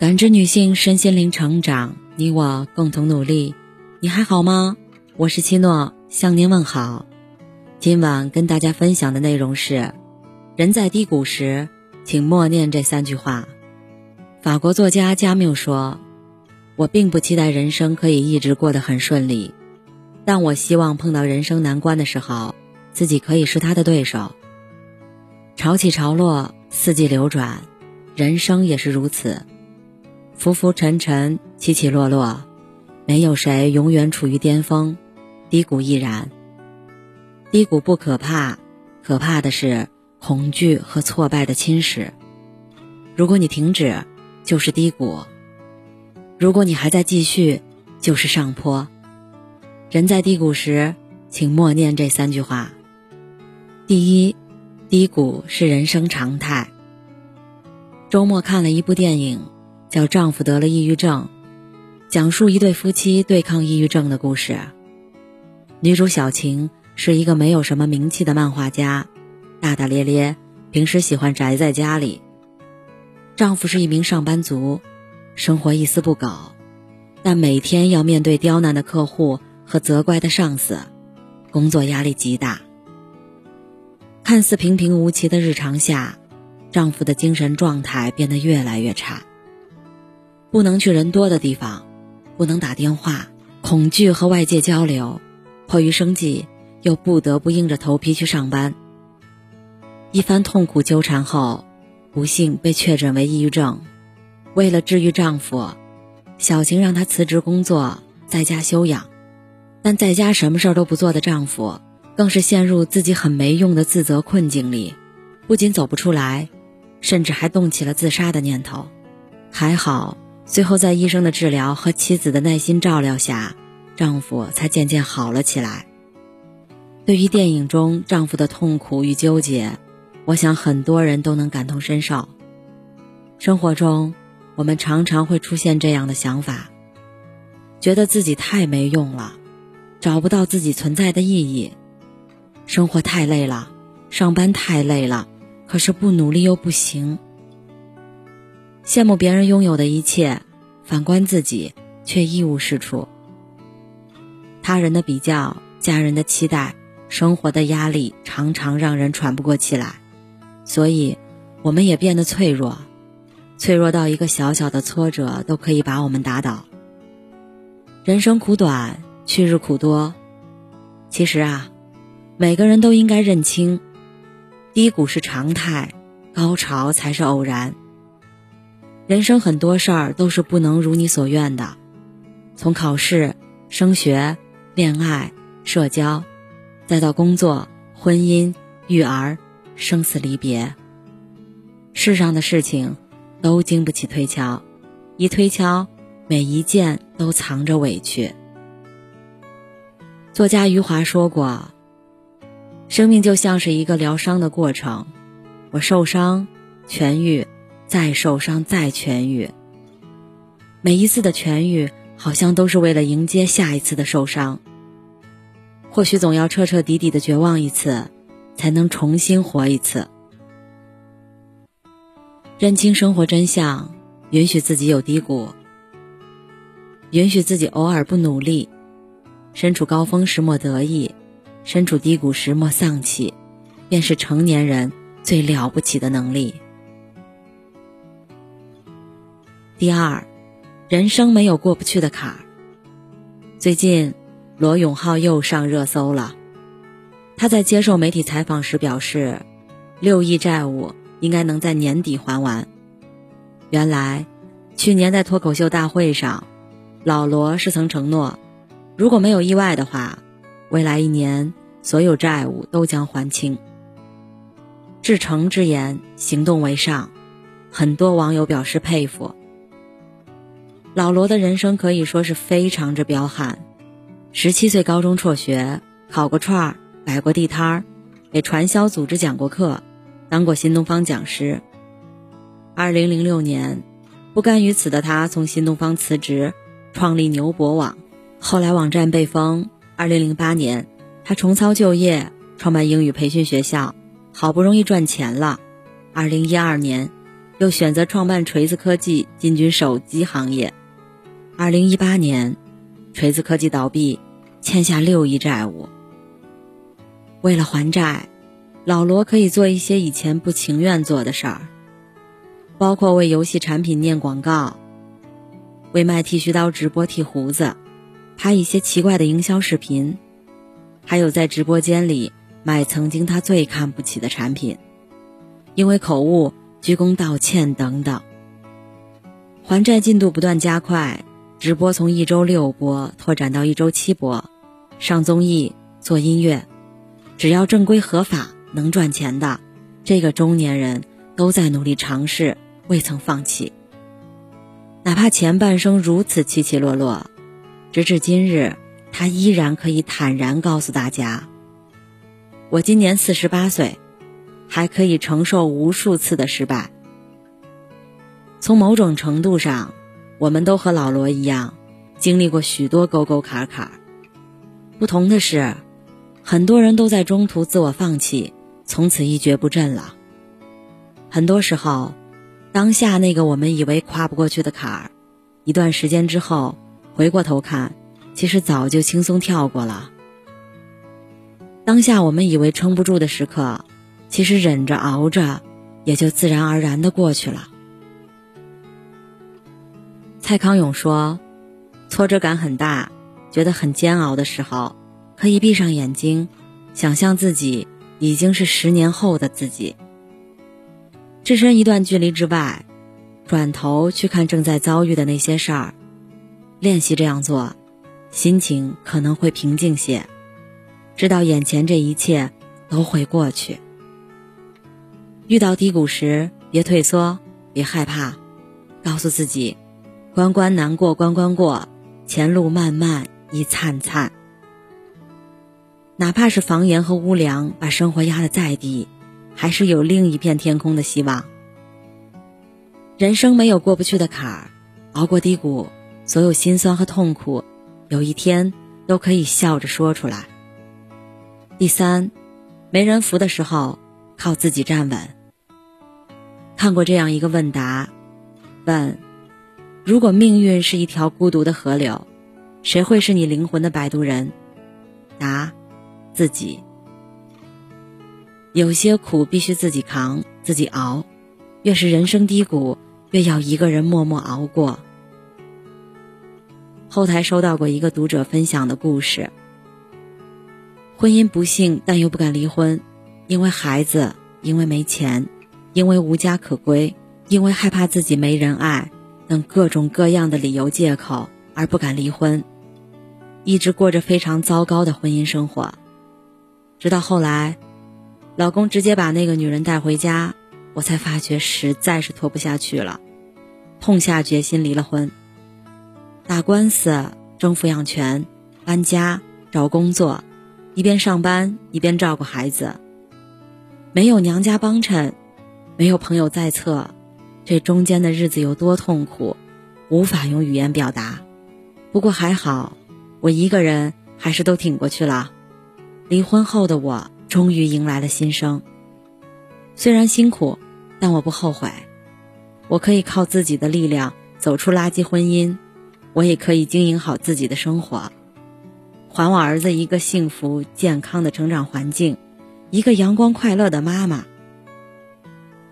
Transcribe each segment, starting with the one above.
感知女性身心灵成长，你我共同努力。你还好吗？我是七诺，向您问好。今晚跟大家分享的内容是：人在低谷时，请默念这三句话。法国作家加缪说：“我并不期待人生可以一直过得很顺利，但我希望碰到人生难关的时候，自己可以是他的对手。潮起潮落，四季流转，人生也是如此。”浮浮沉沉，起起落落，没有谁永远处于巅峰，低谷亦然。低谷不可怕，可怕的是恐惧和挫败的侵蚀。如果你停止，就是低谷；如果你还在继续，就是上坡。人在低谷时，请默念这三句话：第一，低谷是人生常态。周末看了一部电影。叫丈夫得了抑郁症，讲述一对夫妻对抗抑郁症的故事。女主小晴是一个没有什么名气的漫画家，大大咧咧，平时喜欢宅在家里。丈夫是一名上班族，生活一丝不苟，但每天要面对刁难的客户和责怪的上司，工作压力极大。看似平平无奇的日常下，丈夫的精神状态变得越来越差。不能去人多的地方，不能打电话，恐惧和外界交流，迫于生计，又不得不硬着头皮去上班。一番痛苦纠缠后，不幸被确诊为抑郁症。为了治愈丈夫，小晴让他辞职工作，在家休养。但在家什么事儿都不做的丈夫，更是陷入自己很没用的自责困境里，不仅走不出来，甚至还动起了自杀的念头。还好。最后，在医生的治疗和妻子的耐心照料下，丈夫才渐渐好了起来。对于电影中丈夫的痛苦与纠结，我想很多人都能感同身受。生活中，我们常常会出现这样的想法：觉得自己太没用了，找不到自己存在的意义；生活太累了，上班太累了，可是不努力又不行。羡慕别人拥有的一切，反观自己却一无是处。他人的比较、家人的期待、生活的压力，常常让人喘不过气来。所以，我们也变得脆弱，脆弱到一个小小的挫折都可以把我们打倒。人生苦短，去日苦多。其实啊，每个人都应该认清，低谷是常态，高潮才是偶然。人生很多事儿都是不能如你所愿的，从考试、升学、恋爱、社交，再到工作、婚姻、育儿、生死离别。世上的事情都经不起推敲，一推敲，每一件都藏着委屈。作家余华说过：“生命就像是一个疗伤的过程，我受伤，痊愈。”再受伤，再痊愈。每一次的痊愈，好像都是为了迎接下一次的受伤。或许总要彻彻底底的绝望一次，才能重新活一次。认清生活真相，允许自己有低谷，允许自己偶尔不努力。身处高峰时莫得意，身处低谷时莫丧气，便是成年人最了不起的能力。第二，人生没有过不去的坎儿。最近，罗永浩又上热搜了。他在接受媒体采访时表示，六亿债务应该能在年底还完。原来，去年在脱口秀大会上，老罗是曾承诺，如果没有意外的话，未来一年所有债务都将还清。至诚之言，行动为上，很多网友表示佩服。老罗的人生可以说是非常之彪悍。十七岁高中辍学，烤过串儿，摆过地摊儿，给传销组织讲过课，当过新东方讲师。二零零六年，不甘于此的他从新东方辞职，创立牛博网。后来网站被封。二零零八年，他重操旧业，创办英语培训学校，好不容易赚钱了。二零一二年，又选择创办锤子科技，进军手机行业。二零一八年，锤子科技倒闭，欠下六亿债务。为了还债，老罗可以做一些以前不情愿做的事儿，包括为游戏产品念广告，为卖剃须刀直播剃胡子，拍一些奇怪的营销视频，还有在直播间里卖曾经他最看不起的产品，因为口误。鞠躬道歉等等，还债进度不断加快，直播从一周六播拓展到一周七播，上综艺做音乐，只要正规合法能赚钱的，这个中年人都在努力尝试，未曾放弃。哪怕前半生如此起起落落，直至今日，他依然可以坦然告诉大家：“我今年四十八岁。”还可以承受无数次的失败。从某种程度上，我们都和老罗一样，经历过许多沟沟坎坎。不同的是，很多人都在中途自我放弃，从此一蹶不振了。很多时候，当下那个我们以为跨不过去的坎儿，一段时间之后回过头看，其实早就轻松跳过了。当下我们以为撑不住的时刻。其实忍着熬着，也就自然而然的过去了。蔡康永说：“挫折感很大，觉得很煎熬的时候，可以闭上眼睛，想象自己已经是十年后的自己，置身一段距离之外，转头去看正在遭遇的那些事儿，练习这样做，心情可能会平静些，知道眼前这一切都会过去。”遇到低谷时，别退缩，别害怕，告诉自己，关关难过关关过，前路漫漫亦灿灿。哪怕是房檐和屋梁把生活压得再低，还是有另一片天空的希望。人生没有过不去的坎儿，熬过低谷，所有心酸和痛苦，有一天都可以笑着说出来。第三，没人扶的时候，靠自己站稳。看过这样一个问答，问：如果命运是一条孤独的河流，谁会是你灵魂的摆渡人？答：自己。有些苦必须自己扛，自己熬。越是人生低谷，越要一个人默默熬过。后台收到过一个读者分享的故事：婚姻不幸，但又不敢离婚，因为孩子，因为没钱。因为无家可归，因为害怕自己没人爱，等各种各样的理由借口而不敢离婚，一直过着非常糟糕的婚姻生活。直到后来，老公直接把那个女人带回家，我才发觉实在是拖不下去了，痛下决心离了婚。打官司、争抚养权、搬家、找工作，一边上班一边照顾孩子，没有娘家帮衬。没有朋友在侧，这中间的日子有多痛苦，无法用语言表达。不过还好，我一个人还是都挺过去了。离婚后的我终于迎来了新生，虽然辛苦，但我不后悔。我可以靠自己的力量走出垃圾婚姻，我也可以经营好自己的生活，还我儿子一个幸福健康的成长环境，一个阳光快乐的妈妈。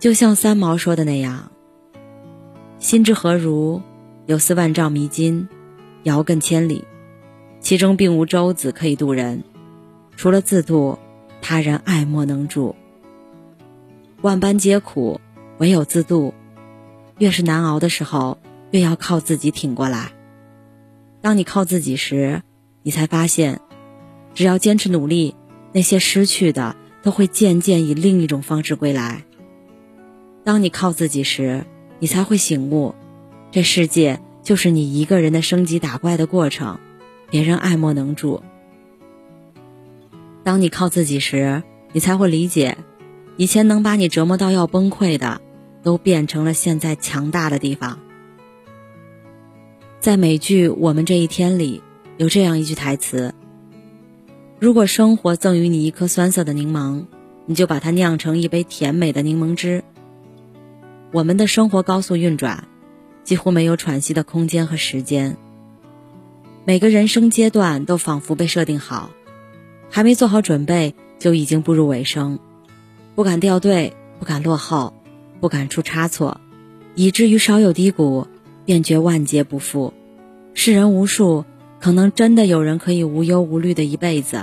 就像三毛说的那样：“心之何如？有似万丈迷津，遥亘千里。其中并无舟子可以渡人，除了自渡，他人爱莫能助。万般皆苦，唯有自渡。越是难熬的时候，越要靠自己挺过来。当你靠自己时，你才发现，只要坚持努力，那些失去的都会渐渐以另一种方式归来。”当你靠自己时，你才会醒悟，这世界就是你一个人的升级打怪的过程，别人爱莫能助。当你靠自己时，你才会理解，以前能把你折磨到要崩溃的，都变成了现在强大的地方。在美剧《我们这一天》里，有这样一句台词：“如果生活赠予你一颗酸涩的柠檬，你就把它酿成一杯甜美的柠檬汁。”我们的生活高速运转，几乎没有喘息的空间和时间。每个人生阶段都仿佛被设定好，还没做好准备就已经步入尾声，不敢掉队，不敢落后，不敢出差错，以至于稍有低谷，便觉万劫不复。世人无数，可能真的有人可以无忧无虑的一辈子，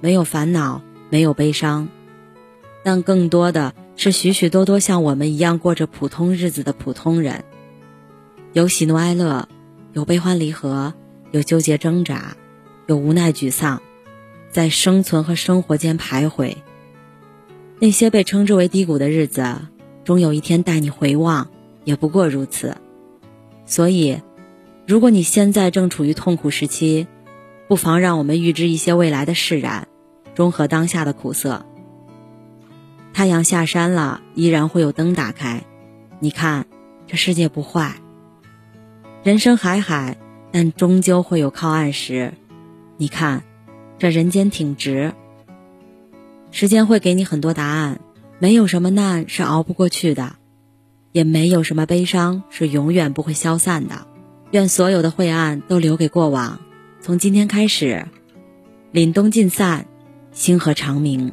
没有烦恼，没有悲伤，但更多的是许许多多像我们一样过着普通日子的普通人，有喜怒哀乐，有悲欢离合，有纠结挣扎，有无奈沮丧，在生存和生活间徘徊。那些被称之为低谷的日子，终有一天带你回望，也不过如此。所以。如果你现在正处于痛苦时期，不妨让我们预知一些未来的释然，中和当下的苦涩。太阳下山了，依然会有灯打开。你看，这世界不坏。人生海海，但终究会有靠岸时。你看，这人间挺直。时间会给你很多答案，没有什么难是熬不过去的，也没有什么悲伤是永远不会消散的。愿所有的晦暗都留给过往，从今天开始，凛冬尽散，星河长明。